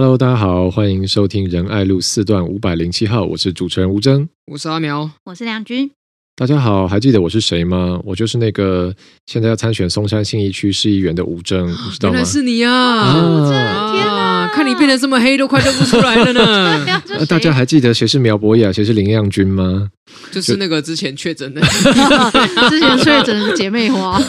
Hello，大家好，欢迎收听仁爱路四段五百零七号，我是主持人吴峥，我是阿苗，我是亮君。大家好，还记得我是谁吗？我就是那个现在要参选松山信义区市议员的吴征，你知道吗？原来是你啊！天哪！看你变得这么黑，都快认不出来了呢。大家还记得谁是苗博雅，谁是林亮君吗？就是那个之前确诊的，之前确诊的姐妹花。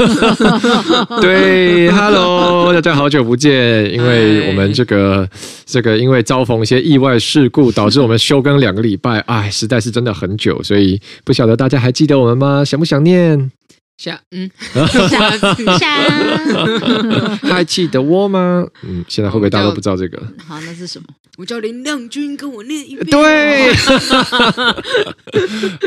对，Hello，大家好久不见。因为我们这个这个，因为遭逢一些意外事故，导致我们休更两个礼拜，哎，实在是真的很久，所以不晓得大家还记得我们吗？想不想念？想，嗯，想，想，还记得我吗？嗯，现在会不会大家都不知道这个？好，那是什么？我叫林亮君，跟我念一遍。对，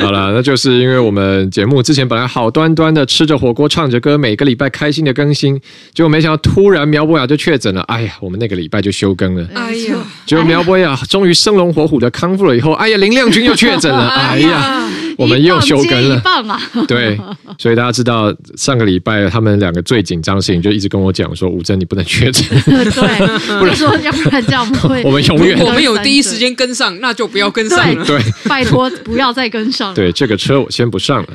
好了，那就是因为我们节目之前本来好端端的吃着火锅，唱着歌，每个礼拜开心的更新，结果没想到突然苗博雅就确诊了。哎呀，我们那个礼拜就休更了。哎呀，结果苗博雅终于生龙活虎的康复了以后，哎呀，林亮君又确诊了。哎呀。我们又休更了，对，所以大家知道上个礼拜他们两个最紧张的事情，就一直跟我讲说：“吴峥，你不能确诊。”对，不然说要不然这样不会。我们永远，我们有第一时间跟上，那就不要跟上了。对，拜托不要再跟上了。对，这个车我先不上了。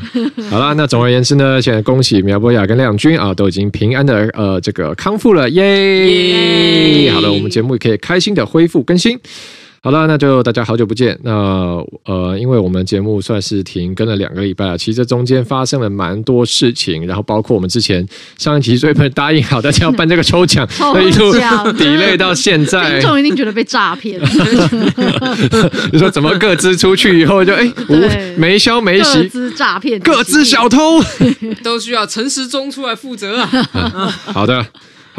好了，那总而言之呢，现在恭喜苗博雅跟亮君啊，都已经平安的呃这个康复了，耶！好了，我们节目也可以开心的恢复更新。好了，那就大家好久不见。那呃，因为我们节目算是停更了两个礼拜了，其实这中间发生了蛮多事情，然后包括我们之前上一期所以不是答应好大家要办这个抽奖，所以一路 delay 到现在，听众一定觉得被诈骗。你说怎么各自出去以后就哎无没消没息，各自诈骗，各自小偷都需要陈时中出来负责啊。好的。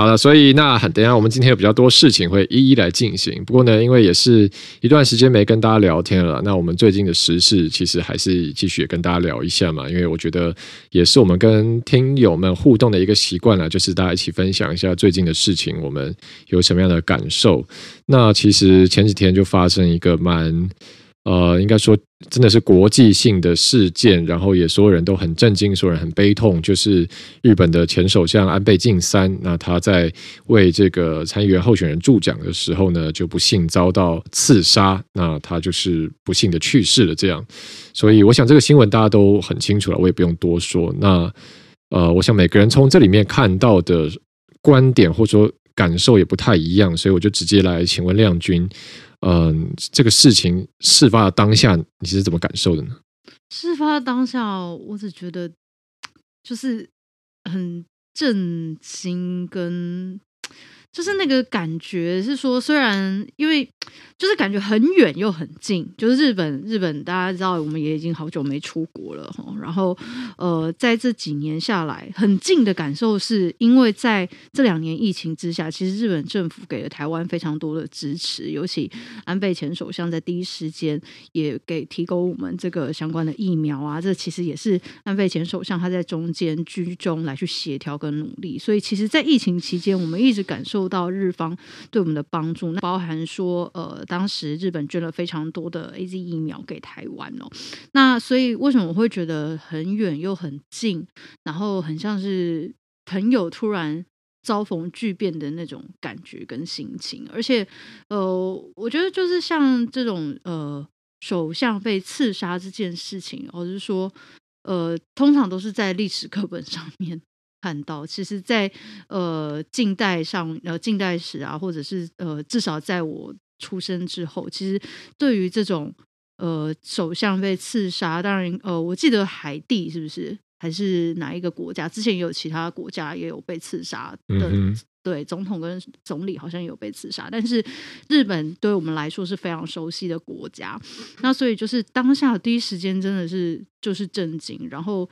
好了，所以那等一下我们今天有比较多事情会一一来进行。不过呢，因为也是一段时间没跟大家聊天了，那我们最近的时事其实还是继续跟大家聊一下嘛。因为我觉得也是我们跟听友们互动的一个习惯了，就是大家一起分享一下最近的事情，我们有什么样的感受。那其实前几天就发生一个蛮。呃，应该说真的是国际性的事件，然后也所有人都很震惊，所有人很悲痛。就是日本的前首相安倍晋三，那他在为这个参议员候选人助讲的时候呢，就不幸遭到刺杀，那他就是不幸的去世了。这样，所以我想这个新闻大家都很清楚了，我也不用多说。那呃，我想每个人从这里面看到的观点或者说感受也不太一样，所以我就直接来请问亮君。嗯，这个事情事发的当下，你是怎么感受的呢？事发的当下，我只觉得就是很震惊跟。就是那个感觉是说，虽然因为就是感觉很远又很近，就是日本日本大家知道，我们也已经好久没出国了哈。然后呃，在这几年下来，很近的感受是因为在这两年疫情之下，其实日本政府给了台湾非常多的支持，尤其安倍前首相在第一时间也给提供我们这个相关的疫苗啊，这其实也是安倍前首相他在中间居中来去协调跟努力，所以其实，在疫情期间，我们一直感受。受到日方对我们的帮助，那包含说，呃，当时日本捐了非常多的 AZ 疫苗给台湾哦。那所以为什么我会觉得很远又很近，然后很像是朋友突然遭逢巨变的那种感觉跟心情？而且，呃，我觉得就是像这种呃首相被刺杀这件事情，或者是说，呃，通常都是在历史课本上面。看到，其实在，在呃近代上，呃近代史啊，或者是呃至少在我出生之后，其实对于这种呃首相被刺杀，当然呃我记得海地是不是还是哪一个国家？之前也有其他国家也有被刺杀的，嗯、对，总统跟总理好像也有被刺杀，但是日本对我们来说是非常熟悉的国家，那所以就是当下第一时间真的是就是震惊，然后。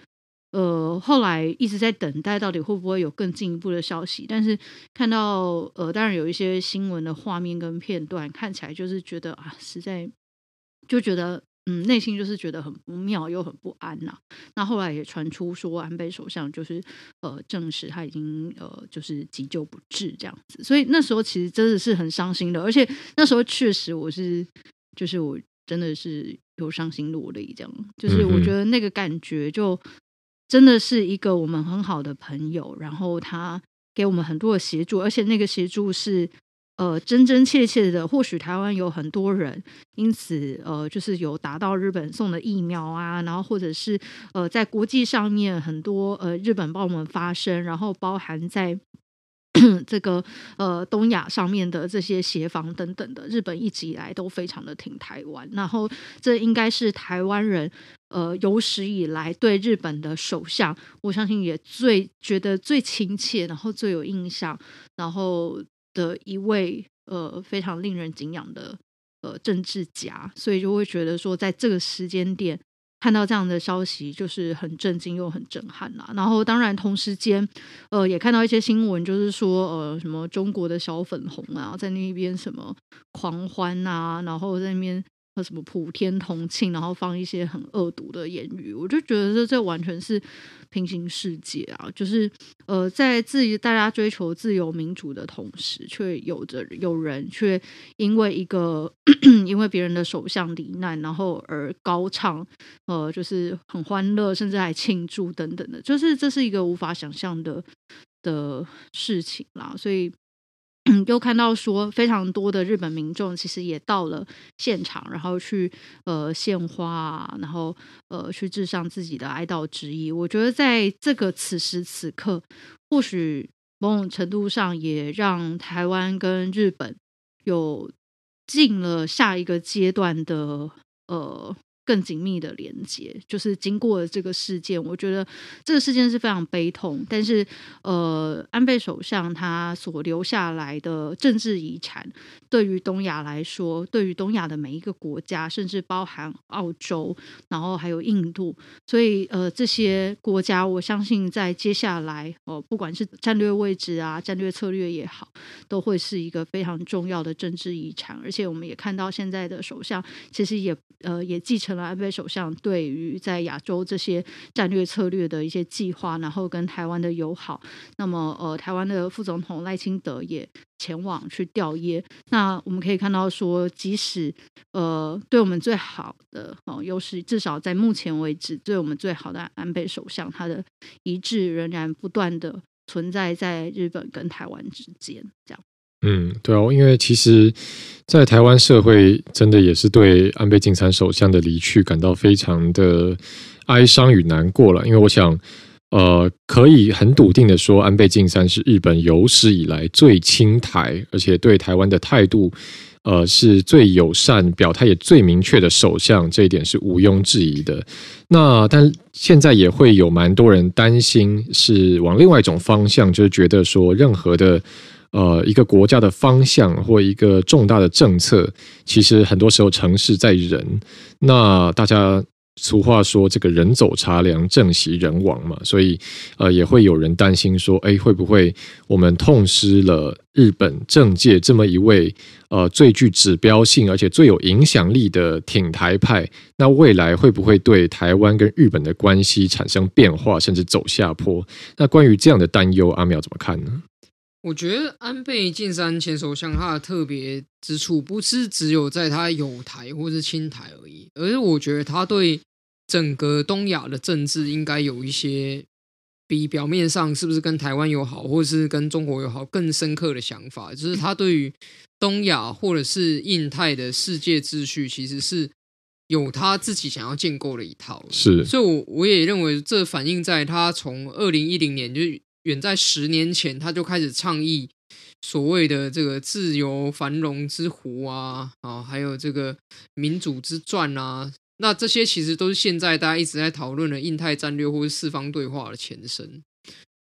呃，后来一直在等待，到底会不会有更进一步的消息？但是看到呃，当然有一些新闻的画面跟片段，看起来就是觉得啊，实在就觉得嗯，内心就是觉得很不妙又很不安呐、那后来也传出说，安倍首相就是呃，证实他已经呃，就是急救不治这样子。所以那时候其实真的是很伤心的，而且那时候确实我是就是我真的是有伤心落泪，这样就是我觉得那个感觉就。真的是一个我们很好的朋友，然后他给我们很多的协助，而且那个协助是呃真真切切的，或许台湾有很多人因此呃就是有达到日本送的疫苗啊，然后或者是呃在国际上面很多呃日本帮我们发声，然后包含在。这个呃，东亚上面的这些协防等等的，日本一直以来都非常的挺台湾，然后这应该是台湾人呃有史以来对日本的首相，我相信也最觉得最亲切，然后最有印象，然后的一位呃非常令人敬仰的呃政治家，所以就会觉得说，在这个时间点。看到这样的消息，就是很震惊又很震撼啦。然后，当然同时间，呃，也看到一些新闻，就是说，呃，什么中国的小粉红啊，在那边什么狂欢啊，然后在那边。什么普天同庆，然后放一些很恶毒的言语，我就觉得这这完全是平行世界啊！就是呃，在自己大家追求自由民主的同时，却有着有人却因为一个 因为别人的首相罹难，然后而高唱呃，就是很欢乐，甚至还庆祝等等的，就是这是一个无法想象的的事情啦，所以。又看到说非常多的日本民众其实也到了现场，然后去呃献花啊，然后呃去致上自己的哀悼之意。我觉得在这个此时此刻，或许某种程度上也让台湾跟日本有进了下一个阶段的呃。更紧密的连接，就是经过了这个事件，我觉得这个事件是非常悲痛。但是，呃，安倍首相他所留下来的政治遗产，对于东亚来说，对于东亚的每一个国家，甚至包含澳洲，然后还有印度，所以，呃，这些国家，我相信在接下来，哦、呃，不管是战略位置啊、战略策略也好，都会是一个非常重要的政治遗产。而且，我们也看到现在的首相其实也，呃，也继承。安倍首相对于在亚洲这些战略策略的一些计划，然后跟台湾的友好，那么呃，台湾的副总统赖清德也前往去吊唁。那我们可以看到说，即使呃，对我们最好的哦，又是至少在目前为止，对我们最好的安倍首相，他的遗志仍然不断的存在在日本跟台湾之间，这样。嗯，对哦，因为其实，在台湾社会，真的也是对安倍晋三首相的离去感到非常的哀伤与难过了。因为我想，呃，可以很笃定的说，安倍晋三是日本有史以来最亲台，而且对台湾的态度，呃，是最友善、表态也最明确的首相，这一点是毋庸置疑的。那但现在也会有蛮多人担心，是往另外一种方向，就是觉得说，任何的。呃，一个国家的方向或一个重大的政策，其实很多时候成事在人。那大家俗话说，这个人走茶凉，政席人亡嘛，所以呃，也会有人担心说，哎，会不会我们痛失了日本政界这么一位呃最具指标性而且最有影响力的挺台派？那未来会不会对台湾跟日本的关系产生变化，甚至走下坡？那关于这样的担忧，阿妙怎么看呢？我觉得安倍晋三前首相他的特别之处不是只有在他有台或是亲台而已，而是我觉得他对整个东亚的政治应该有一些比表面上是不是跟台湾友好或是跟中国友好更深刻的想法，就是他对于东亚或者是印太的世界秩序其实是有他自己想要建构的一套。是，所以我我也认为这反映在他从二零一零年就。远在十年前，他就开始倡议所谓的这个自由繁荣之湖啊，啊，还有这个民主之钻啊，那这些其实都是现在大家一直在讨论的印太战略或是四方对话的前身。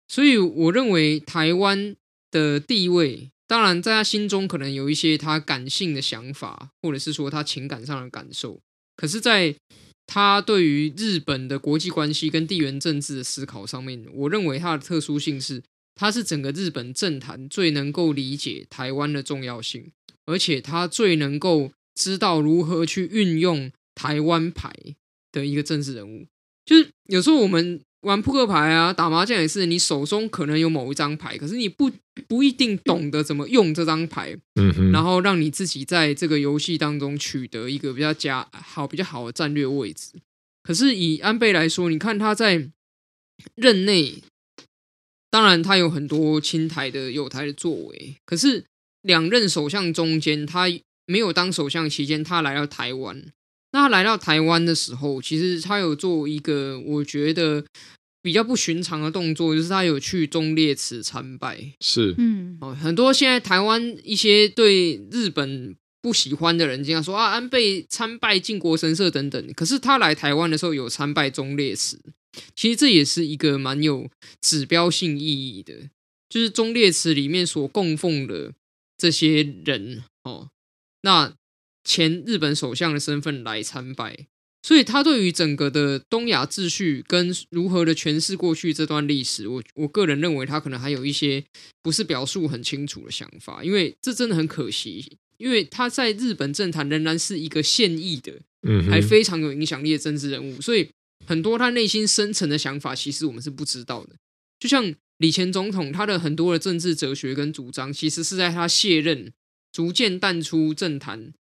所以，我认为台湾的地位，当然在他心中可能有一些他感性的想法，或者是说他情感上的感受，可是，在他对于日本的国际关系跟地缘政治的思考上面，我认为他的特殊性是，他是整个日本政坛最能够理解台湾的重要性，而且他最能够知道如何去运用台湾牌的一个政治人物。就是有时候我们。玩扑克牌啊，打麻将也是，你手中可能有某一张牌，可是你不不一定懂得怎么用这张牌，嗯哼，然后让你自己在这个游戏当中取得一个比较佳好、比较好的战略位置。可是以安倍来说，你看他在任内，当然他有很多亲台的友台的作为，可是两任首相中间，他没有当首相期间，他来到台湾。那他来到台湾的时候，其实他有做一个我觉得比较不寻常的动作，就是他有去忠烈祠参拜。是，嗯，哦，很多现在台湾一些对日本不喜欢的人，经常说啊，安倍参拜靖国神社等等。可是他来台湾的时候有参拜忠烈祠，其实这也是一个蛮有指标性意义的，就是忠烈祠里面所供奉的这些人哦，那。前日本首相的身份来参拜，所以他对于整个的东亚秩序跟如何的诠释过去这段历史，我我个人认为他可能还有一些不是表述很清楚的想法，因为这真的很可惜，因为他在日本政坛仍然是一个现役的，嗯，还非常有影响力的政治人物，所以很多他内心深层的想法，其实我们是不知道的。就像李前总统，他的很多的政治哲学跟主张，其实是在他卸任逐渐淡出政坛。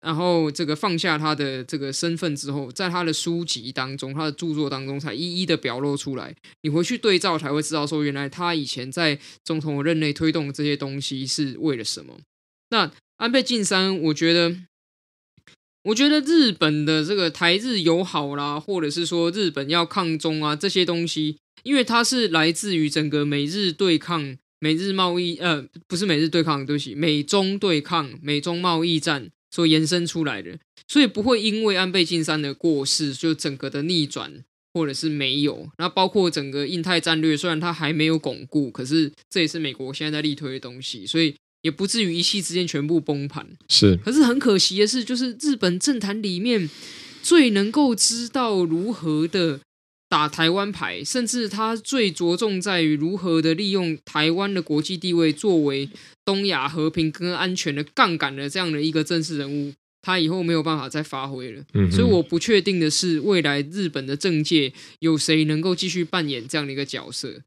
然后这个放下他的这个身份之后，在他的书籍当中、他的著作当中，才一一的表露出来。你回去对照，才会知道说，原来他以前在总统任内推动这些东西是为了什么。那安倍晋三，我觉得，我觉得日本的这个台日友好啦，或者是说日本要抗中啊这些东西，因为它是来自于整个美日对抗、美日贸易，呃，不是美日对抗，对不起，美中对抗、美中贸易战。所延伸出来的，所以不会因为安倍晋三的过世就整个的逆转，或者是没有。那包括整个印太战略，虽然它还没有巩固，可是这也是美国现在在力推的东西，所以也不至于一夕之间全部崩盘。是，可是很可惜的是，就是日本政坛里面最能够知道如何的打台湾牌，甚至他最着重在于如何的利用台湾的国际地位作为东亚和平跟安全的杠杆的这样的一个政治人物，他以后没有办法再发挥了。嗯，所以我不确定的是，未来日本的政界有谁能够继续扮演这样的一个角色？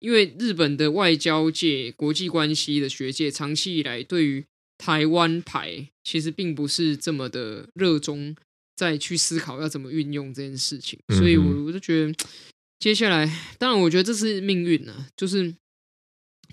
因为日本的外交界、国际关系的学界，长期以来对于台湾牌其实并不是这么的热衷。再去思考要怎么运用这件事情，所以我我就觉得，接下来当然我觉得这是命运呢、啊，就是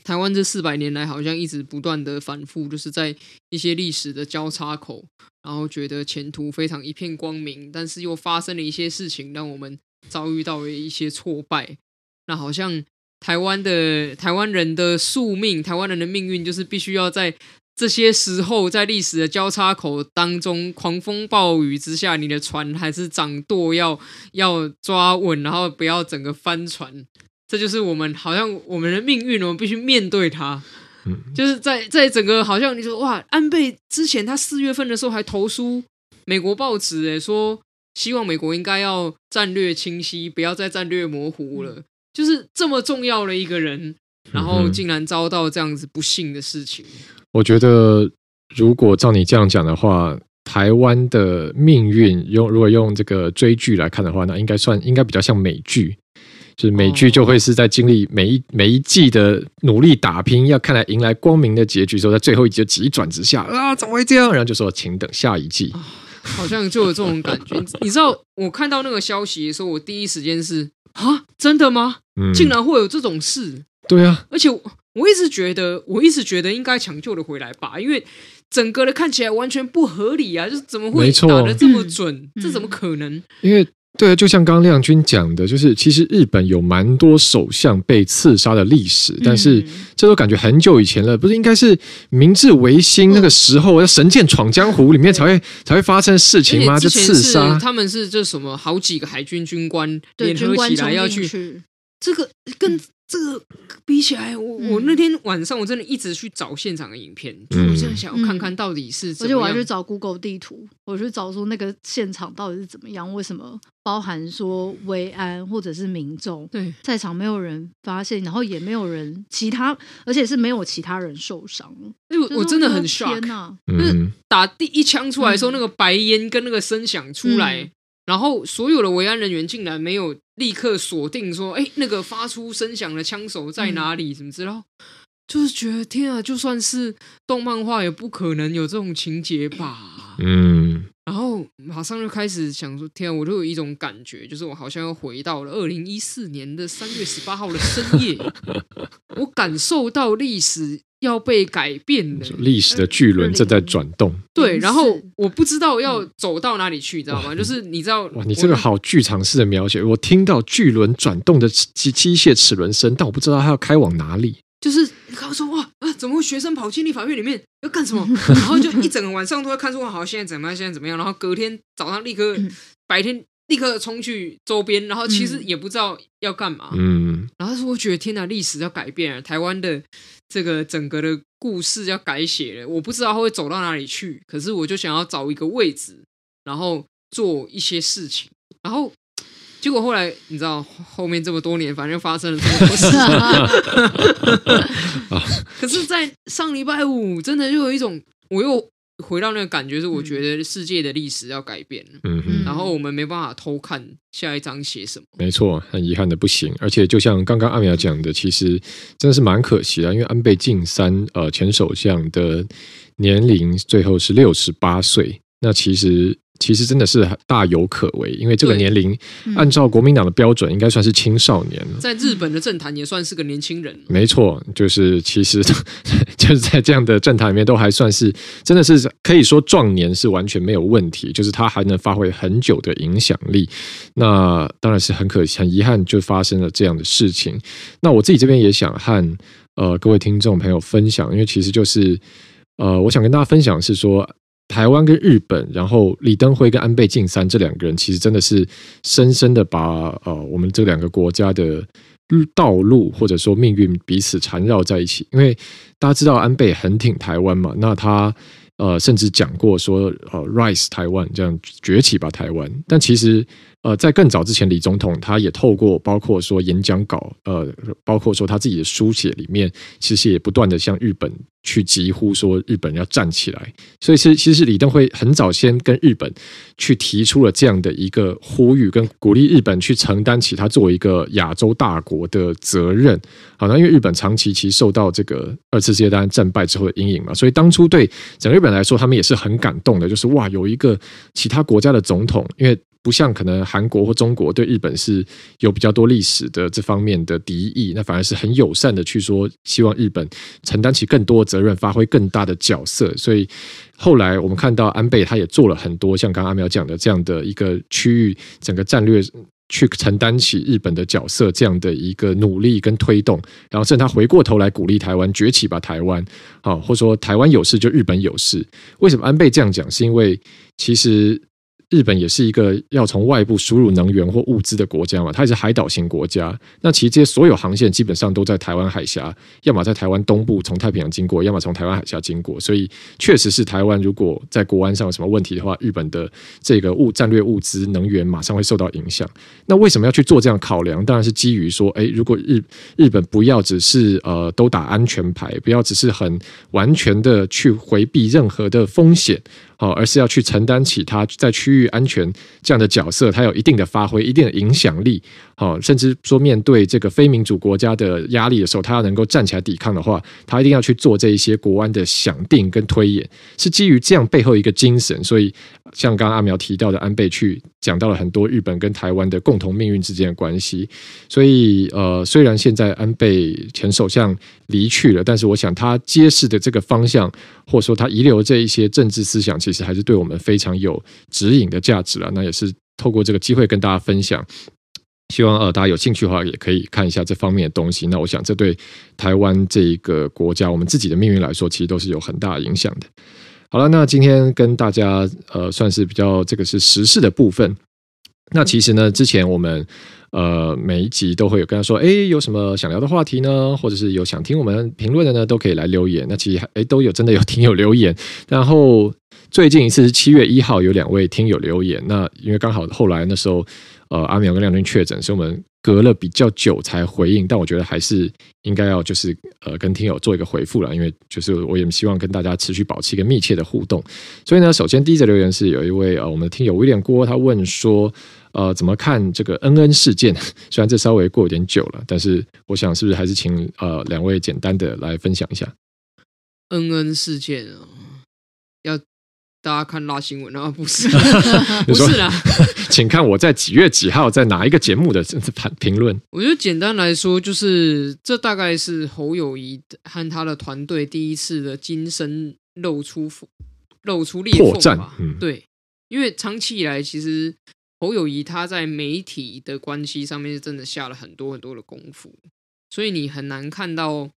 台湾这四百年来好像一直不断的反复，就是在一些历史的交叉口，然后觉得前途非常一片光明，但是又发生了一些事情，让我们遭遇到了一些挫败。那好像台湾的台湾人的宿命，台湾人的命运就是必须要在。这些时候，在历史的交叉口当中，狂风暴雨之下，你的船还是掌舵要要抓稳，然后不要整个翻船。这就是我们好像我们的命运，我们必须面对它。嗯，就是在在整个好像你说哇，安倍之前他四月份的时候还投书美国报纸，诶，说希望美国应该要战略清晰，不要再战略模糊了。就是这么重要的一个人，然后竟然遭到这样子不幸的事情。我觉得，如果照你这样讲的话，台湾的命运用如果用这个追剧来看的话，那应该算应该比较像美剧，就是美剧就会是在经历每一每一季的努力打拼，要看来迎来光明的结局之后，在最后一集就急转直下啊，怎么会这样？然后就说请等下一季，好像就有这种感觉。你知道，我看到那个消息的时候，我第一时间是啊，真的吗？竟然会有这种事？嗯、对啊，而且。我一直觉得，我一直觉得应该抢救的回来吧，因为整个的看起来完全不合理啊！就是怎么会打的这么准？嗯、这怎么可能？因为对啊，就像刚刚亮君讲的，就是其实日本有蛮多首相被刺杀的历史，但是这都感觉很久以前了，不是应该是明治维新那个时候，要神剑闯江湖里面才会才会发生事情吗？就刺杀他们是这什么好几个海军军官联合起来要去，去这个跟。这个比起来，我我那天晚上我真的一直去找现场的影片，我真的想要看看到底是怎么样，而且我还去找 Google 地图，我去找说那个现场到底是怎么样，为什么包含说维安或者是民众对在场没有人发现，然后也没有人其他，而且是没有其他人受伤。因为我真的很 shock，就是打第一枪出来的时候，嗯、那个白烟跟那个声响出来。嗯然后所有的维安人员竟然没有立刻锁定说，哎，那个发出声响的枪手在哪里？怎么知道？就是觉得天啊，就算是动漫画也不可能有这种情节吧？嗯。然后马上就开始想说，天啊，我就有一种感觉，就是我好像又回到了二零一四年的三月十八号的深夜，我感受到历史要被改变了，历史的巨轮正在转动。对，然后我不知道要走到哪里去，你知道吗？就是你知道，哇，你这个好剧场式的描写，我听到巨轮转动的机机械齿轮声，但我不知道它要开往哪里。就是你告诉我哇啊，怎么会学生跑进立法院里面要干什么？然后就一整个晚上都在看说，好，现在怎么样？现在怎么样？然后隔天早上立刻，白天立刻冲去周边，然后其实也不知道要干嘛。嗯，然后说我觉得天哪，历史要改变了，台湾的这个整个的故事要改写了，我不知道会走到哪里去。可是我就想要找一个位置，然后做一些事情，然后。结果后来你知道后面这么多年，反正发生了这么多事。可是，在上礼拜五，真的就有一种，我又回到那个感觉，是我觉得世界的历史要改变了。嗯哼，然后我们没办法偷看下一章写什么。没错，很遗憾的不行。而且就像刚刚阿苗讲的，其实真的是蛮可惜的，因为安倍晋三呃前首相的年龄最后是六十八岁。那其实。其实真的是大有可为，因为这个年龄按照国民党的标准，应该算是青少年了。在日本的政坛也算是个年轻人。没错，就是其实就是在这样的政坛里面，都还算是真的是可以说壮年是完全没有问题，就是他还能发挥很久的影响力。那当然是很可惜，很遗憾就发生了这样的事情。那我自己这边也想和呃各位听众朋友分享，因为其实就是呃我想跟大家分享是说。台湾跟日本，然后李登辉跟安倍晋三这两个人，其实真的是深深的把呃我们这两个国家的道路或者说命运彼此缠绕在一起。因为大家知道安倍很挺台湾嘛，那他呃甚至讲过说呃 Rise 台湾这样崛起吧台湾，但其实。呃，在更早之前，李总统他也透过包括说演讲稿，呃，包括说他自己的书写里面，其实也不断的向日本去疾呼说日本要站起来。所以，其实其实李登辉很早先跟日本去提出了这样的一个呼吁，跟鼓励日本去承担起他作为一个亚洲大国的责任。好，那因为日本长期其实受到这个二次世界大战战败之后的阴影嘛，所以当初对整个日本来说，他们也是很感动的，就是哇，有一个其他国家的总统，因为。不像可能韩国或中国对日本是有比较多历史的这方面的敌意，那反而是很友善的去说，希望日本承担起更多的责任，发挥更大的角色。所以后来我们看到安倍他也做了很多像刚刚阿苗讲的这样的一个区域整个战略去承担起日本的角色这样的一个努力跟推动，然后甚至他回过头来鼓励台湾崛起吧，台湾啊，或者说台湾有事就日本有事。为什么安倍这样讲？是因为其实。日本也是一个要从外部输入能源或物资的国家嘛，它也是海岛型国家。那其实这些所有航线基本上都在台湾海峡，要么在台湾东部从太平洋经过，要么从台湾海峡经过。所以确实是台湾如果在国安上有什么问题的话，日本的这个物战略物资能源马上会受到影响。那为什么要去做这样考量？当然是基于说，诶，如果日日本不要只是呃都打安全牌，不要只是很完全的去回避任何的风险。好，而是要去承担起它在区域安全这样的角色，他有一定的发挥，一定的影响力。好，甚至说面对这个非民主国家的压力的时候，他要能够站起来抵抗的话，他一定要去做这一些国安的想定跟推演，是基于这样背后一个精神。所以，像刚刚阿苗提到的，安倍去讲到了很多日本跟台湾的共同命运之间的关系。所以，呃，虽然现在安倍前首相离去了，但是我想他揭示的这个方向，或者说他遗留这一些政治思想，其实还是对我们非常有指引你的价值了。那也是透过这个机会跟大家分享。希望呃大家有兴趣的话，也可以看一下这方面的东西。那我想，这对台湾这一个国家，我们自己的命运来说，其实都是有很大影响的。好了，那今天跟大家呃算是比较这个是时事的部分。那其实呢，之前我们呃每一集都会有跟他说，哎，有什么想聊的话题呢？或者是有想听我们评论的呢，都可以来留言。那其实哎都有真的有听友留言。然后最近一次是七月一号，有两位听友留言。那因为刚好后来那时候。呃，阿苗跟亮君确诊，所以我们隔了比较久才回应，但我觉得还是应该要就是呃跟听友做一个回复了，因为就是我也希望跟大家持续保持一个密切的互动。所以呢，首先第一则留言是有一位呃我们的听友威廉郭，他问说呃怎么看这个恩恩事件？虽然这稍微过有点久了，但是我想是不是还是请呃两位简单的来分享一下恩恩事件啊？要大家看拉新闻啊，不是，不是啦，请看我在几月几号在哪一个节目的评评论。我觉得简单来说，就是这大概是侯友谊和他的团队第一次的金身露出露出裂缝吧。嗯，对，因为长期以来，其实侯友谊他在媒体的关系上面是真的下了很多很多的功夫，所以你很难看到。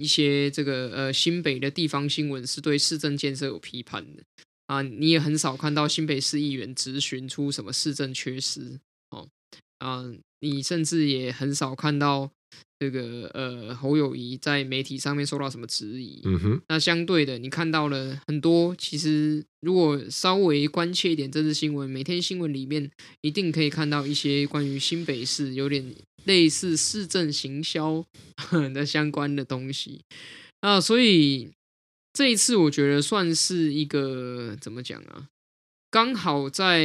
一些这个呃新北的地方新闻是对市政建设有批判的啊，你也很少看到新北市议员质询出什么市政缺失哦啊，你甚至也很少看到这个呃侯友谊在媒体上面受到什么质疑。嗯哼，那相对的，你看到了很多，其实如果稍微关切一点政治新闻，每天新闻里面一定可以看到一些关于新北市有点。类似市政行销 的相关的东西啊，所以这一次我觉得算是一个怎么讲啊？刚好在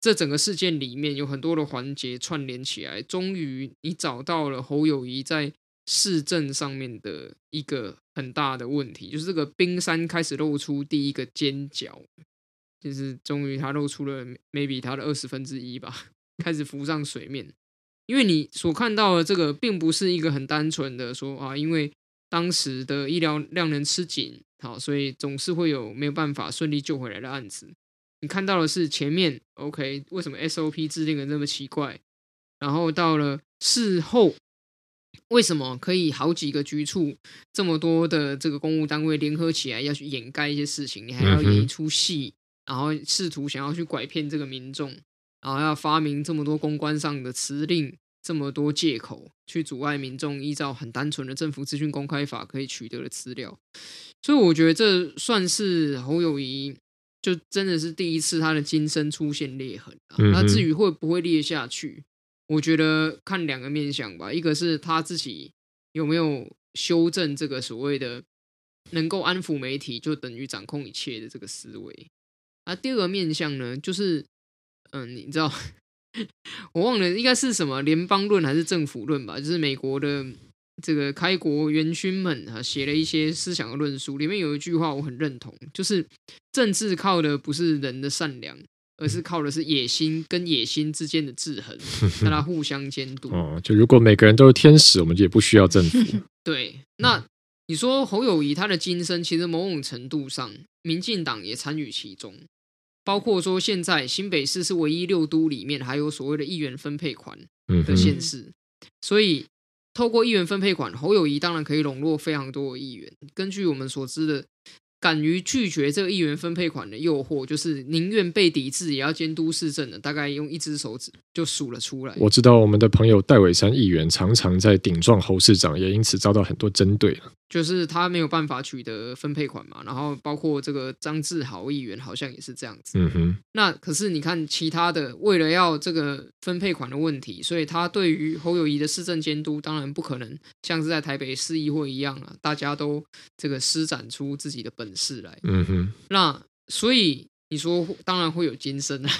这整个事件里面有很多的环节串联起来，终于你找到了侯友谊在市政上面的一个很大的问题，就是这个冰山开始露出第一个尖角，就是终于他露出了 maybe 他的二十分之一吧，开始浮上水面。因为你所看到的这个，并不是一个很单纯的说啊，因为当时的医疗量能吃紧，好，所以总是会有没有办法顺利救回来的案子。你看到的是前面，OK，为什么 SOP 制定的那么奇怪？然后到了事后，为什么可以好几个局处这么多的这个公务单位联合起来要去掩盖一些事情？你还要演一出戏，然后试图想要去拐骗这个民众。然后要发明这么多公关上的辞令，这么多借口去阻碍民众依照很单纯的政府资讯公开法可以取得的资料，所以我觉得这算是侯友谊就真的是第一次他的金身出现裂痕啊。那至于会不会裂下去，我觉得看两个面向吧，一个是他自己有没有修正这个所谓的能够安抚媒体就等于掌控一切的这个思维，啊，第二个面向呢就是。嗯，你知道，我忘了应该是什么联邦论还是政府论吧？就是美国的这个开国元勋们啊，写了一些思想的论述，里面有一句话我很认同，就是政治靠的不是人的善良，而是靠的是野心跟野心之间的制衡，让它互相监督。哦，就如果每个人都是天使，我们就也不需要政府。对，那你说侯友谊他的今生，其实某种程度上，民进党也参与其中。包括说，现在新北市是唯一六都里面还有所谓的议员分配款的县市，嗯、所以透过议员分配款，侯友谊当然可以笼络非常多的议员。根据我们所知的。敢于拒绝这个议员分配款的诱惑，就是宁愿被抵制也要监督市政的，大概用一只手指就数了出来。我知道我们的朋友戴伟山议员常常在顶撞侯市长，也因此遭到很多针对。就是他没有办法取得分配款嘛，然后包括这个张志豪议员好像也是这样子。嗯哼。那可是你看其他的，为了要这个分配款的问题，所以他对于侯友谊的市政监督，当然不可能像是在台北市议会一样啊，大家都这个施展出自己的本事来，嗯哼，那所以你说当然会有金身啊，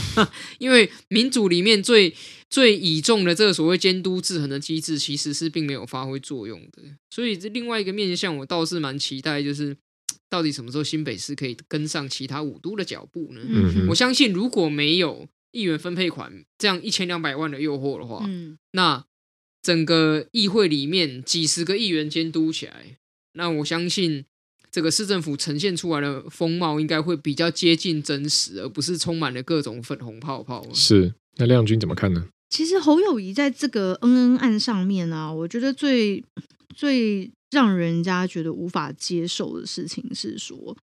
因为民主里面最最倚重的这个所谓监督制衡的机制，其实是并没有发挥作用的。所以这另外一个面向，我倒是蛮期待，就是 到底什么时候新北市可以跟上其他五都的脚步呢？嗯哼，我相信如果没有议员分配款这样一千两百万的诱惑的话，嗯，那整个议会里面几十个议员监督起来，那我相信。这个市政府呈现出来的风貌应该会比较接近真实，而不是充满了各种粉红泡泡。是，那亮君怎么看呢？其实侯友宜在这个恩恩案上面啊，我觉得最最让人家觉得无法接受的事情是说，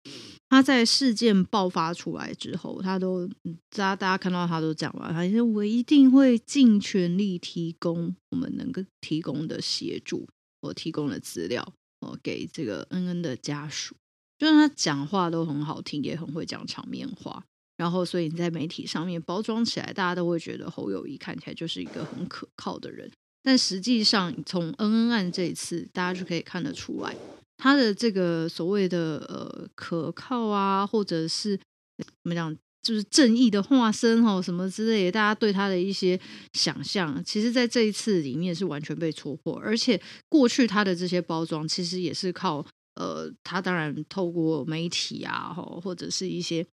他在事件爆发出来之后，他都大家大家看到他都讲完，他说我一定会尽全力提供我们能够提供的协助，我提供的资料。哦，给这个恩恩的家属，就是他讲话都很好听，也很会讲场面话。然后，所以你在媒体上面包装起来，大家都会觉得侯友宜看起来就是一个很可靠的人。但实际上，从恩恩案这一次，大家就可以看得出来，他的这个所谓的呃可靠啊，或者是怎么讲？就是正义的化身哦，什么之类的，大家对他的一些想象，其实在这一次里面是完全被戳破。而且过去他的这些包装，其实也是靠呃，他当然透过媒体啊，或者是一些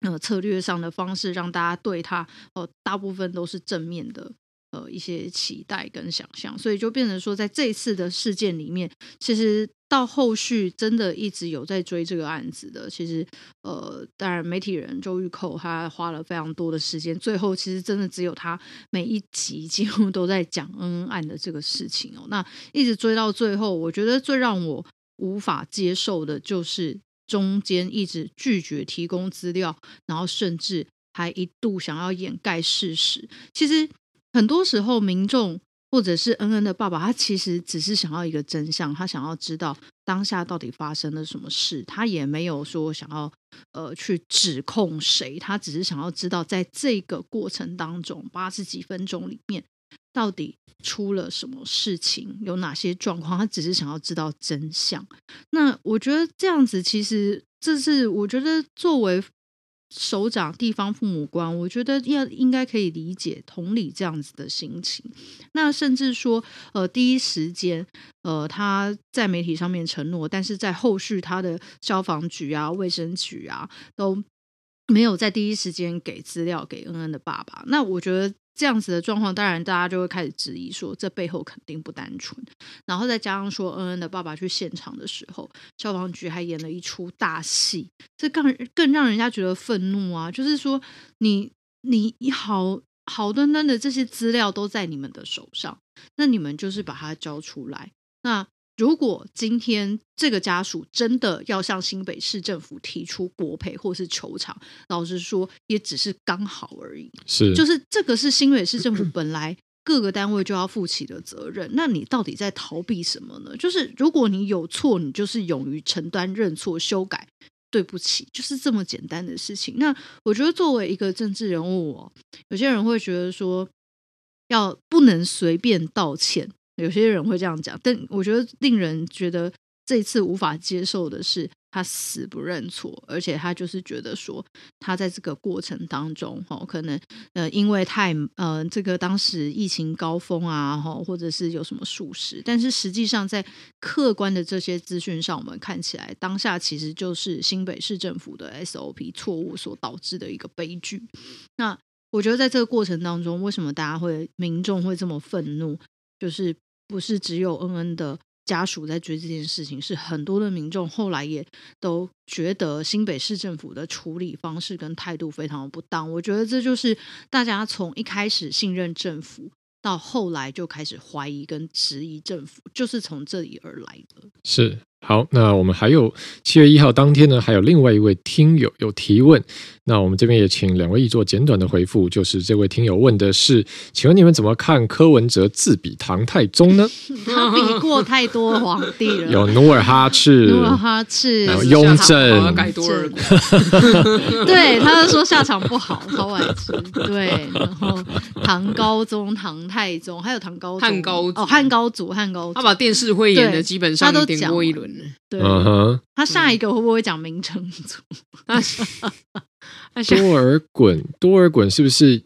呃策略上的方式，让大家对他、呃，大部分都是正面的。呃，一些期待跟想象，所以就变成说，在这次的事件里面，其实到后续真的一直有在追这个案子的。其实，呃，当然媒体人周玉蔻他花了非常多的时间，最后其实真的只有他每一集几乎都在讲恩恩案的这个事情哦。那一直追到最后，我觉得最让我无法接受的就是中间一直拒绝提供资料，然后甚至还一度想要掩盖事实。其实。很多时候，民众或者是恩恩的爸爸，他其实只是想要一个真相，他想要知道当下到底发生了什么事，他也没有说想要呃去指控谁，他只是想要知道在这个过程当中八十几分钟里面到底出了什么事情，有哪些状况，他只是想要知道真相。那我觉得这样子，其实这是我觉得作为。首长、地方父母官，我觉得要应该可以理解、同理这样子的心情。那甚至说，呃，第一时间，呃，他在媒体上面承诺，但是在后续他的消防局啊、卫生局啊都没有在第一时间给资料给恩恩的爸爸。那我觉得。这样子的状况，当然大家就会开始质疑说，这背后肯定不单纯。然后再加上说，恩恩的爸爸去现场的时候，消防局还演了一出大戏，这更更让人家觉得愤怒啊！就是说你，你你好好端端的这些资料都在你们的手上，那你们就是把它交出来，那。如果今天这个家属真的要向新北市政府提出国赔或是求偿，老实说，也只是刚好而已。是，就是这个是新北市政府本来各个单位就要负起的责任。那你到底在逃避什么呢？就是如果你有错，你就是勇于承担、认错、修改。对不起，就是这么简单的事情。那我觉得作为一个政治人物哦，有些人会觉得说，要不能随便道歉。有些人会这样讲，但我觉得令人觉得这一次无法接受的是，他死不认错，而且他就是觉得说，他在这个过程当中，哈，可能呃，因为太呃，这个当时疫情高峰啊，哈，或者是有什么疏失，但是实际上在客观的这些资讯上，我们看起来当下其实就是新北市政府的 SOP 错误所导致的一个悲剧。那我觉得在这个过程当中，为什么大家会民众会这么愤怒？就是。不是只有恩恩的家属在追这件事情，是很多的民众后来也都觉得新北市政府的处理方式跟态度非常的不当。我觉得这就是大家从一开始信任政府，到后来就开始怀疑跟质疑政府，就是从这里而来的。是。好，那我们还有七月一号当天呢，还有另外一位听友有提问，那我们这边也请两位议做简短的回复。就是这位听友问的是，请问你们怎么看柯文哲自比唐太宗呢？他比过太多皇帝了，有努尔哈赤、努尔哈赤、雍正，改多尔衮，对，他就说下场不好，超爱吃。对，然后唐高宗、唐太宗，还有唐高宗、汉高哦，汉高祖、汉高祖，他把电视会演的基本上都点过一轮。对，uh huh. 他下一个会不会讲明成祖？多尔衮，多尔衮是不是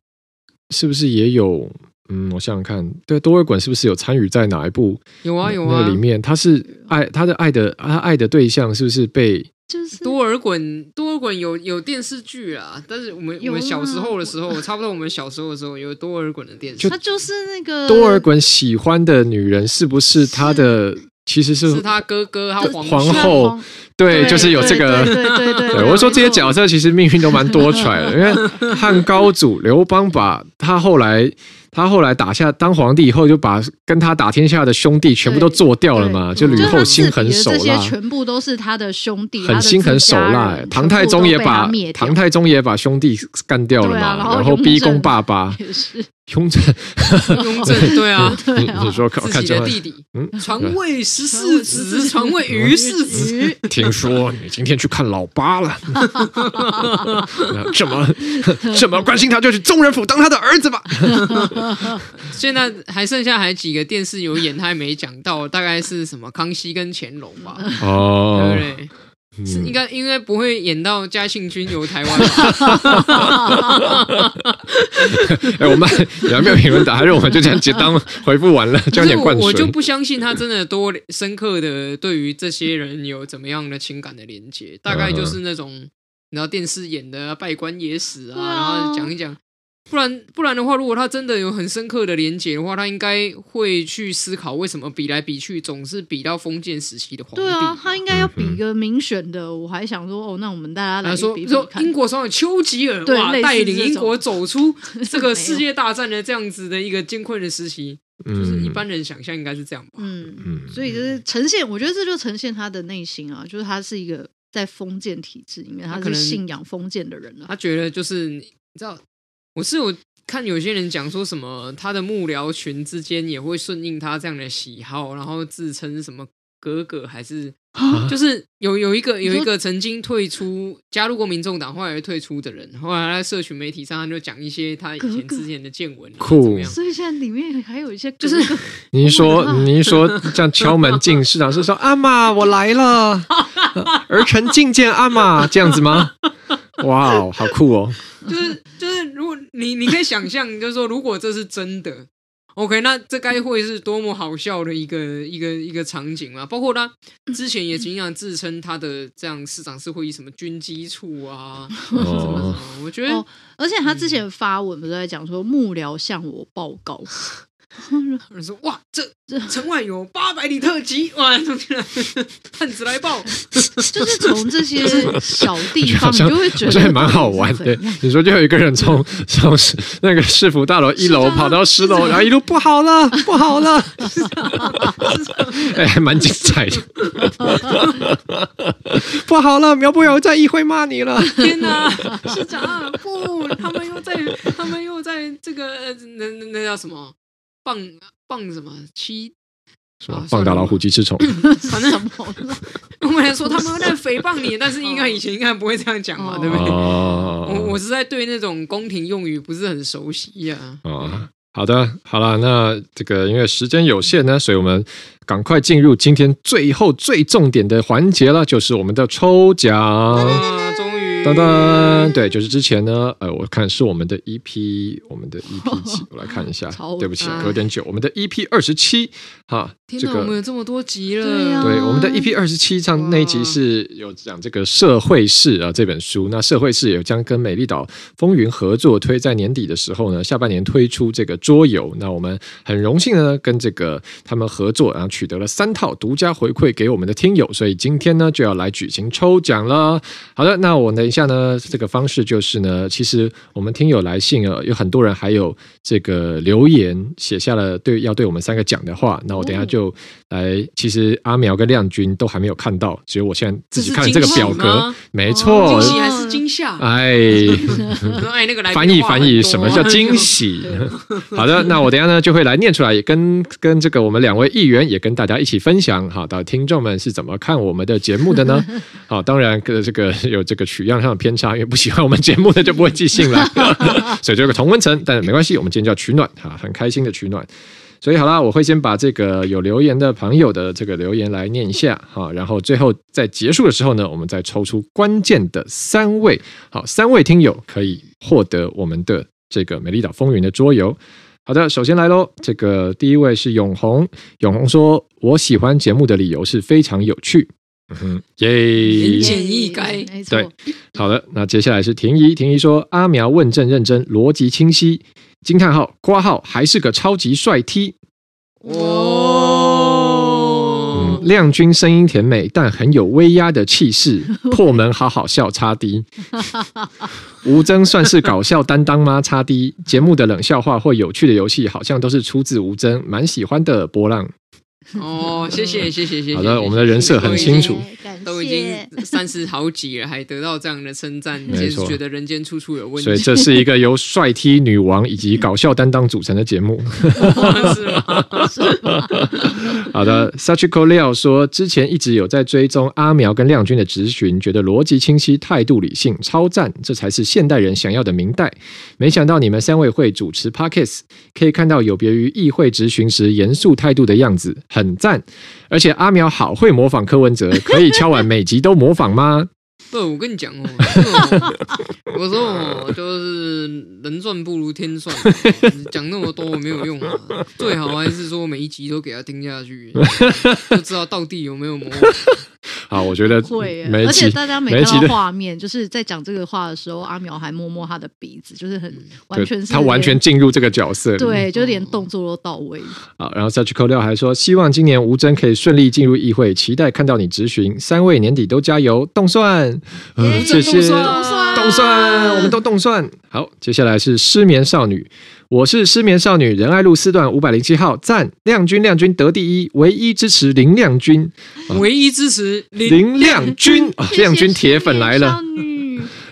是不是也有？嗯，我想想看，对，多尔衮是不是有参与在哪一部？有啊有啊，那里面他是爱他的爱的他爱的对象是不是被？就是多尔衮，多尔衮有有电视剧啊，但是我们我们小时候的时候，差不多我们小时候的时候有多尔衮的电视，就他就是那个多尔衮喜欢的女人是不是他的？其实是是他哥哥，他皇皇后，对，就是有这个，对对 对。我说这些角色其实命运都蛮多舛的，因为汉高祖刘邦把他后来。他后来打下当皇帝以后，就把跟他打天下的兄弟全部都做掉了嘛，就吕后心狠手辣，这些全部都是他的兄弟，很心狠手辣。唐太宗也把唐太宗也把兄弟干掉了嘛，然后逼宫爸爸。雍正，雍正，对啊，你说看自己的弟弟，嗯，传位十四子，传位于世子。听说你今天去看老八了，这么这么关心他，就去宗人府当他的儿子吧。现在还剩下还几个电视有演，他还没讲到，大概是什么康熙跟乾隆吧？哦，对不对？是应该应该不会演到嘉庆君游台湾吧？哎，我们有没有评论打？还是我们就这样接当回复完了，就有点灌水。我就不相信他真的多深刻的对于这些人有怎么样的情感的连接，大概就是那种你知道电视演的拜官野史啊，然后讲一讲。不然不然的话，如果他真的有很深刻的连结的话，他应该会去思考为什么比来比去总是比到封建时期的皇帝。对啊，他应该要比一个民选的。我还想说，哦，那我们大家来比比说，说英国首相丘吉尔哇，带领英国走出这个世界大战的这样子的一个艰困的时期，就是一般人想象应该是这样吧。嗯嗯，所以就是呈现，我觉得这就呈现他的内心啊，就是他是一个在封建体制里面，他是信仰封建的人啊。他觉得就是你知道。我是有看有些人讲说什么，他的幕僚群之间也会顺应他这样的喜好，然后自称什么哥哥，还是 就是有有一个有一个曾经退出加入过民众党，后来退出的人，后来在社群媒体上他就讲一些他以前之前的见闻，酷。所以现在里面还有一些，就是 您说您说这样敲门进市长是说阿玛我来了，儿臣觐见阿玛这样子吗？哇哦，好酷哦！你你可以想象，就是说，如果这是真的，OK，那这该会是多么好笑的一个一个一个场景啊！包括他 之前也经常自称他的这样市长是会议什么军机处啊，什么什么，我觉得、哦，而且他之前发文不是在讲说幕僚向我报告。有 人说：“哇，这这城外有八百里特急，哇，探子来报。”就是从这些小地 方，你就会觉得蛮好玩的。你说，就有一个人从从那个市府大楼一楼跑到十楼，然后一路不好了，不好了，哎，还蛮精彩的。不好了，苗博瑶在议会骂你了。天哪，市长不，他们又在，他们又在这个那那那叫什么？棒棒什么七？是吧？棒打老虎，鸡吃虫。反正我们来说，他们在诽谤你，但是应该以前应该不会这样讲嘛，对不对？我我是在对那种宫廷用语不是很熟悉呀。啊，好的，好了，那这个因为时间有限呢，所以我们赶快进入今天最后最重点的环节了，就是我们的抽奖。噔噔，对，就是之前呢，呃，我看是我们的 EP，我们的 EP 几，我来看一下，对不起，隔点久，我们的 EP 二十七，哈，天哪，我们有这么多集了，对，我们的 EP 二十七上那一集是有讲这个社会事啊这本书，那社会事也将跟美丽岛风云合作推，在年底的时候呢，下半年推出这个桌游，那我们很荣幸呢跟这个他们合作，然后取得了三套独家回馈给我们的听友，所以今天呢就要来举行抽奖了。好的，那我呢。一下呢，这个方式就是呢，其实我们听友来信啊，有很多人还有这个留言写下了对要对我们三个讲的话，那我等下就来。其实阿苗跟亮君都还没有看到，只有我现在自己看这个表格，没错，惊喜还是惊吓？哎，哎，那个来翻译翻译，什么叫惊喜？好的，那我等下呢就会来念出来，也跟跟这个我们两位议员也跟大家一起分享。好，到听众们是怎么看我们的节目的呢？好，当然跟这个有这个取样。上的偏差，因为不喜欢我们节目的就不会寄信了，所以就有个同温层，但没关系，我们今天叫取暖哈，很开心的取暖。所以好啦，我会先把这个有留言的朋友的这个留言来念一下哈，然后最后在结束的时候呢，我们再抽出关键的三位，好，三位听友可以获得我们的这个美丽岛风云的桌游。好的，首先来喽，这个第一位是永红，永红说，我喜欢节目的理由是非常有趣。嗯哼，耶，言简意赅，对，好的，那接下来是婷宜，婷宜说阿苗问政认真，逻辑清晰，惊叹号，括号还是个超级帅 T，哇、哦。嗯，亮君声音甜美，但很有威压的气势，破门好好笑，差 D，吴峥算是搞笑担当吗？差 D，节目的冷笑话或有趣的游戏，好像都是出自吴峥，蛮喜欢的波浪。哦，谢谢谢谢谢谢。好的，我们的人设很清楚，都已经三十好几了，还得到这样的称赞，真是觉得人间处处有问题。所以这是一个由帅 T 女王以及搞笑担当组成的节目，是吗？好的，Sachiko Leo 说，之前一直有在追踪阿苗跟亮君的质询，觉得逻辑清晰、态度理性，超赞，这才是现代人想要的明代。没想到你们三位会主持 Podcast，可以看到有别于议会质询时严肃态度的样子。很赞。而且阿苗好会模仿柯文哲，可以敲完每集都模仿吗？对，我跟你讲哦，我说哦，就是人算不如天算，讲那么多没有用啊。最好还是说每一集都给他听下去，就知道到底有没有模仿。好，我觉得会，而且大家每看到画面，就是在讲这个话的时候，阿苗还摸摸他的鼻子，就是很完全是他完全进入这个角色，对，就连动作都到位。好，然后 Such Cool 还说，希望今年吴峥可以顺利进入议会，期待看到你质询，三位年底都加油，冻蒜，呃，谢谢，冻蒜，冻蒜，我们都冻蒜。好，接下来是失眠少女。我是失眠少女，仁爱路四段五百零七号，赞亮君亮君得第一，唯一支持林亮君，唯一支持林，林亮君啊，亮君铁粉来了。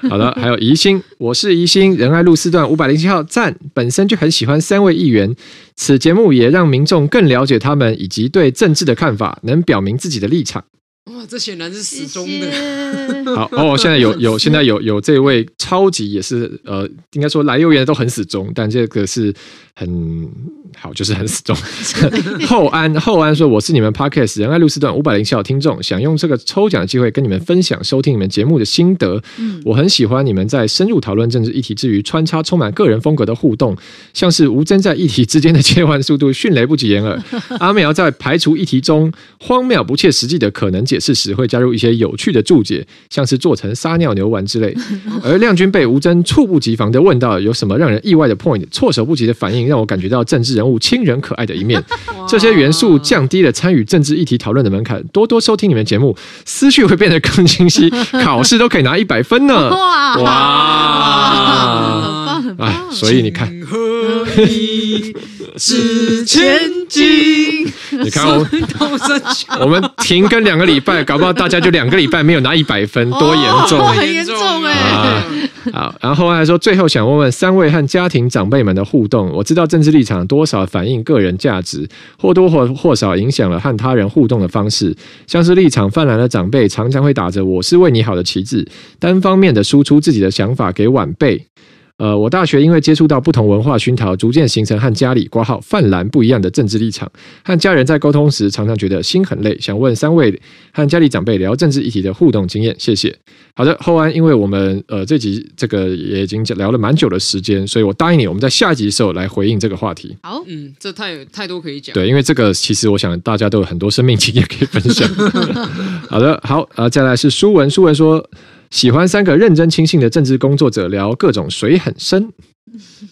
好了，还有宜兴，我是宜兴，仁爱路四段五百零七号，赞，本身就很喜欢三位议员，此节目也让民众更了解他们以及对政治的看法，能表明自己的立场。哇，这显然是死忠的。好哦，现在有有 现在有有这位超级也是呃，应该说来留言的都很死忠，但这个是很好，就是很死忠。后安后安说：“我是你们 Podcast 仁爱路四段五百零七号听众，想用这个抽奖的机会跟你们分享收听你们节目的心得。嗯，我很喜欢你们在深入讨论政治议题之余，穿插充满个人风格的互动，像是吴峥在议题之间的切换速度迅雷不及掩耳，阿苗在排除议题中荒谬不切实际的可能解。”事实会加入一些有趣的注解，像是做成撒尿牛丸之类。而亮君被吴峥猝不及防的问到有什么让人意外的 point，措手不及的反应，让我感觉到政治人物亲人可爱的一面。这些元素降低了参与政治议题讨论的门槛。多多收听你们节目，思绪会变得更清晰，考试都可以拿一百分呢！哇哇，很棒很棒！所以你看。是千金。你看我，我们停更两个礼拜，搞不好大家就两个礼拜没有拿一百分，多严重！很严重哎。好，然后还说，最后想问问三位和家庭长辈们的互动。我知道政治立场多少反映个人价值，或多或或少影响了和他人互动的方式。像是立场泛滥的长辈，常常会打着“我是为你好”的旗帜，单方面的输出自己的想法给晚辈。呃，我大学因为接触到不同文化熏陶，逐渐形成和家里挂号泛蓝不一样的政治立场。和家人在沟通时，常常觉得心很累。想问三位和家里长辈聊政治议题的互动经验，谢谢。好的，后安，因为我们呃这集这个也已经聊了蛮久的时间，所以我答应你，我们在下一集的时候来回应这个话题。好，嗯，这太太多可以讲。对，因为这个其实我想大家都有很多生命经验可以分享。好的，好，呃，再来是舒文，舒文说。喜欢三个认真清醒的政治工作者聊各种水很深。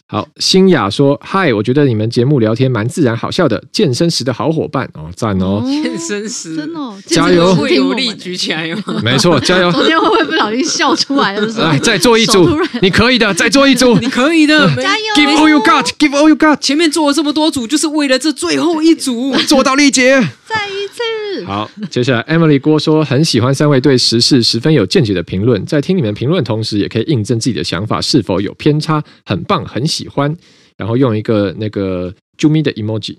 好，新雅说：“嗨，我觉得你们节目聊天蛮自然好笑的，健身时的好伙伴哦，赞哦，健身时真的加油，会有力举起来哦，没错，加油。昨天会不会不小心笑出来了？来，再做一组，你可以的，再做一组，你可以的，加油！Give all you got，Give all you got。前面做了这么多组，就是为了这最后一组，做到力竭。再一次。好，接下来 Emily 郭说很喜欢三位对时事十分有见解的评论，在听你们评论同时，也可以印证自己的想法是否有偏差，很棒，很喜欢。然后用一个那个啾咪的 emoji。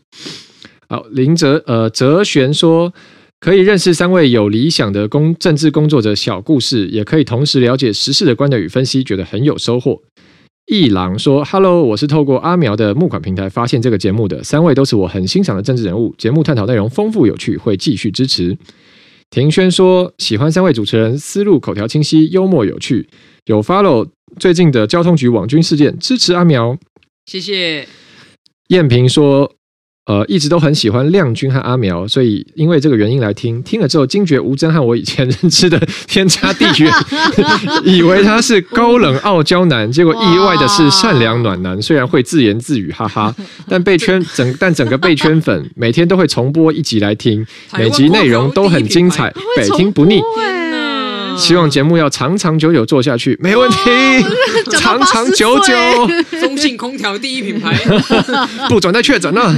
好，林哲呃哲玄说可以认识三位有理想的工政治工作者小故事，也可以同时了解时事的观点与分析，觉得很有收获。一郎说：“Hello，我是透过阿苗的募款平台发现这个节目的，三位都是我很欣赏的政治人物，节目探讨内容丰富有趣，会继续支持。”庭轩说：“喜欢三位主持人思路口条清晰，幽默有趣，有 follow 最近的交通局网军事件，支持阿苗。”谢谢。燕平说：“呃，一直都很喜欢亮君和阿苗，所以因为这个原因来听。听了之后，惊觉吴峥和我以前 认知的天差地远，以为他是高冷傲娇男，结果意外的是善良暖男。虽然会自言自语，哈哈，但被圈 整，但整个被圈粉，每天都会重播一集来听，每集内容都很精彩，百听不腻。”希望节目要长长久久做下去，没问题，长长久久。中信空调第一品牌，不准再确诊了。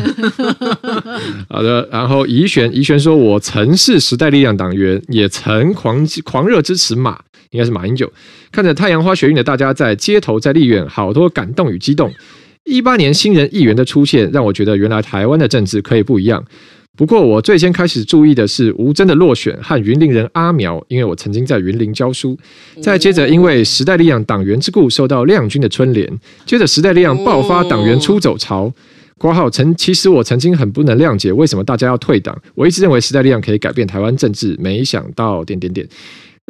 好的，然后怡璇，怡璇说：“我曾是时代力量党员，也曾狂狂热支持马，应该是马英九。看着太阳花学运的大家在街头在立院，好多感动与激动。一八年新人议员的出现，让我觉得原来台湾的政治可以不一样。”不过，我最先开始注意的是吴尊的落选和云林人阿苗，因为我曾经在云林教书。再接着，因为时代力量党员之故受到亮君的春联，接着时代力量爆发党员出走潮。括号曾其实我曾经很不能谅解为什么大家要退党，我一直认为时代力量可以改变台湾政治，没想到点点点。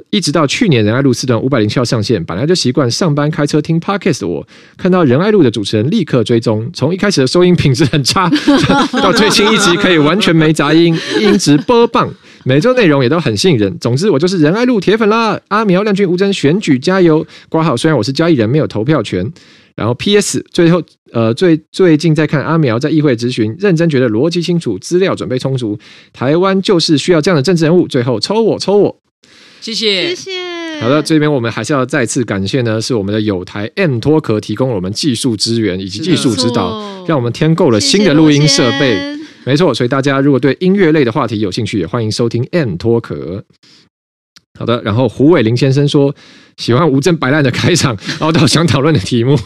一直到去年仁爱路四段五百零七号上线，本来就习惯上班开车听 Podcast 的我，看到仁爱路的主持人立刻追踪，从一开始的收音品质很差，到最新一集可以完全没杂音，音质播棒，每周内容也都很吸引人。总之，我就是仁爱路铁粉啦！阿苗、亮君、吴峥选举加油！挂号，虽然我是交易人，没有投票权。然后 P.S. 最后呃最最近在看阿苗在议会质询，认真觉得逻辑清楚，资料准备充足，台湾就是需要这样的政治人物。最后抽我抽我。谢谢，谢谢。好的，这边我们还是要再次感谢呢，是我们的友台 MTalk 提供了我们技术支援以及技术指导，让我们添购了新的录音设备。谢谢没错，所以大家如果对音乐类的话题有兴趣，也欢迎收听 MTalk。好的，然后胡伟林先生说喜欢吴峥摆烂的开场，然后到想讨论的题目。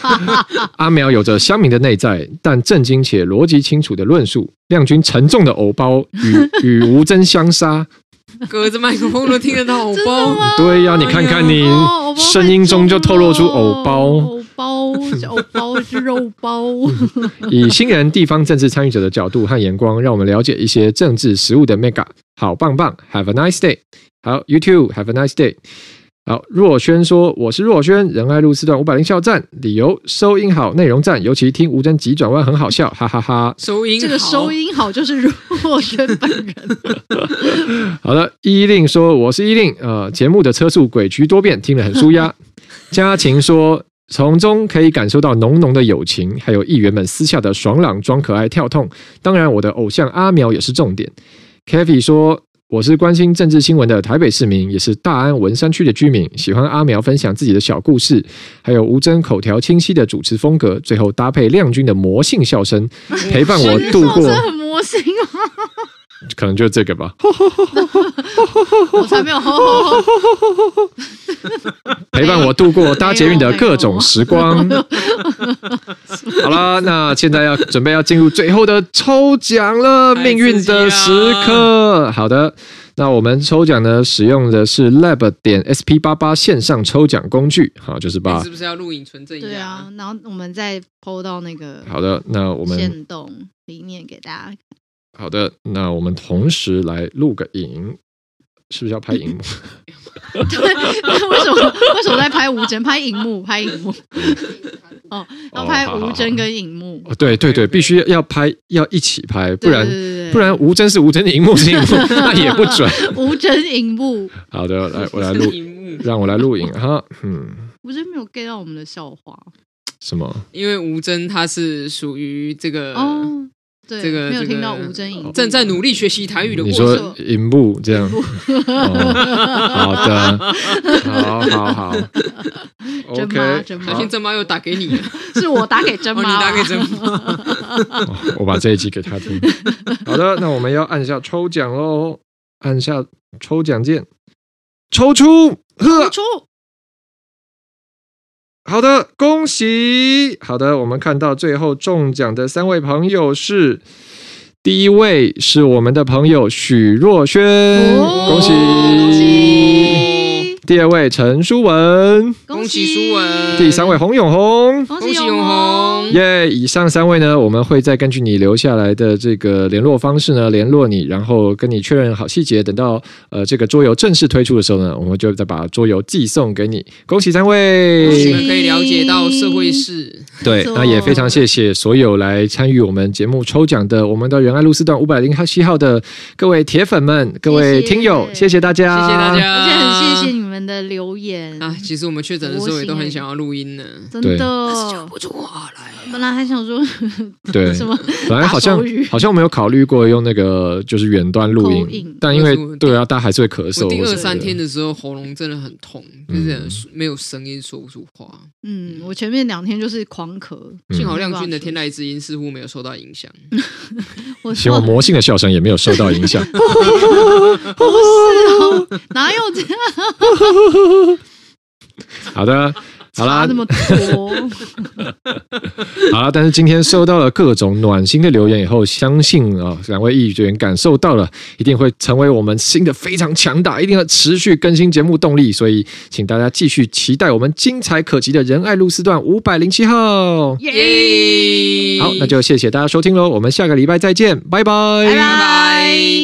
阿苗有着乡民的内在，但震惊且逻辑清楚的论述。亮君沉重的偶包与与吴峥相杀。隔着麦克风都听得到偶包，对呀、啊，你看看你声音中就透露出藕包，偶包，偶包是肉包。以新人地方政治参与者的角度和眼光，让我们了解一些政治实务的 mega，好棒棒，Have a nice day，好，YouTube，Have a nice day。好，若轩说：“我是若轩，仁爱路四段五百零七号站，理由收音好，内容赞，尤其听吴峥急转弯很好笑，哈哈哈，哈。收音这个收音好就是若轩本人。好了，依令说：我是依令，呃，节目的车速诡谲多变，听了很舒压。佳晴说：从中可以感受到浓浓的友情，还有议员们私下的爽朗装可爱跳痛。当然，我的偶像阿苗也是重点。Kathy 说。”我是关心政治新闻的台北市民，也是大安文山区的居民，喜欢阿苗分享自己的小故事，还有吴峥口条清晰的主持风格，最后搭配亮君的魔性笑声，陪伴我度过。很魔性啊！可能就这个吧。我才没有。陪伴我度过搭捷运的各种时光。好了，那现在要准备要进入最后的抽奖了，命运的时刻。好的，那我们抽奖呢，使用的是 Lab 点 SP 八八线上抽奖工具。好，就是把是不是要录影存证一下？对啊，然后我们再 PO 到那个好的，那我们限动里面给大家。好的，那我们同时来录个影，是不是要拍荧幕？对，为什么为什么在拍吴真？拍荧幕，拍荧幕。哦，要拍吴真跟荧幕。哦，对对对，必须要拍，要一起拍，不然不然吴真是吴真的荧幕是荧幕，那也不准。吴真荧幕。好的，来我来录，让我来录影哈。嗯，吴真没有 get 到我们的笑话。什么？因为吴真他是属于这个。对，这个没有听到吴真影正在努力学习台语的过程。你说银幕这样，好的，好好好。真妈，真妈，小心真妈。又打给你了，是我打给真妈，你打给真妈。我把这一集给他听。好的，那我们要按下抽奖喽，按下抽奖键，抽出，抽出。好的，恭喜！好的，我们看到最后中奖的三位朋友是，第一位是我们的朋友许若轩，哦、恭喜！恭喜第二位陈书文，恭喜书文；第三位洪永红，恭喜永红。耶！以上三位呢，我们会再根据你留下来的这个联络方式呢联络你，然后跟你确认好细节。等到呃这个桌游正式推出的时候呢，我们就再把桌游寄送给你。恭喜三位！你们可以了解到社会事。对，那也非常谢谢所有来参与我们节目抽奖的我们的仁爱路四段五百零七号的各位铁粉们、各位听友，谢谢大家，谢谢大家，而且很谢谢你们。们的留言啊，其实我们确诊的时候也都很想要录音呢，真的讲不出话来。本来还想说，对 什么，本来好像好像我们有考虑过用那个就是远端录音，但因为对啊，大家还是会咳嗽。第二三天的时候喉咙真的很痛，就是没有声音，说不出话。嗯，我前面两天就是狂咳，幸好亮君的天籁之音似乎没有受到影响。希望魔性的笑声也没有受到影响。不是哦，哪有这样？好的。好啦差那么多。好了，但是今天收到了各种暖心的留言以后，相信啊，两位议员感受到了，一定会成为我们新的非常强大，一定要持续更新节目动力。所以，请大家继续期待我们精彩可及的仁爱路四段五百零七号。耶！好，那就谢谢大家收听喽，我们下个礼拜再见，拜拜，拜拜。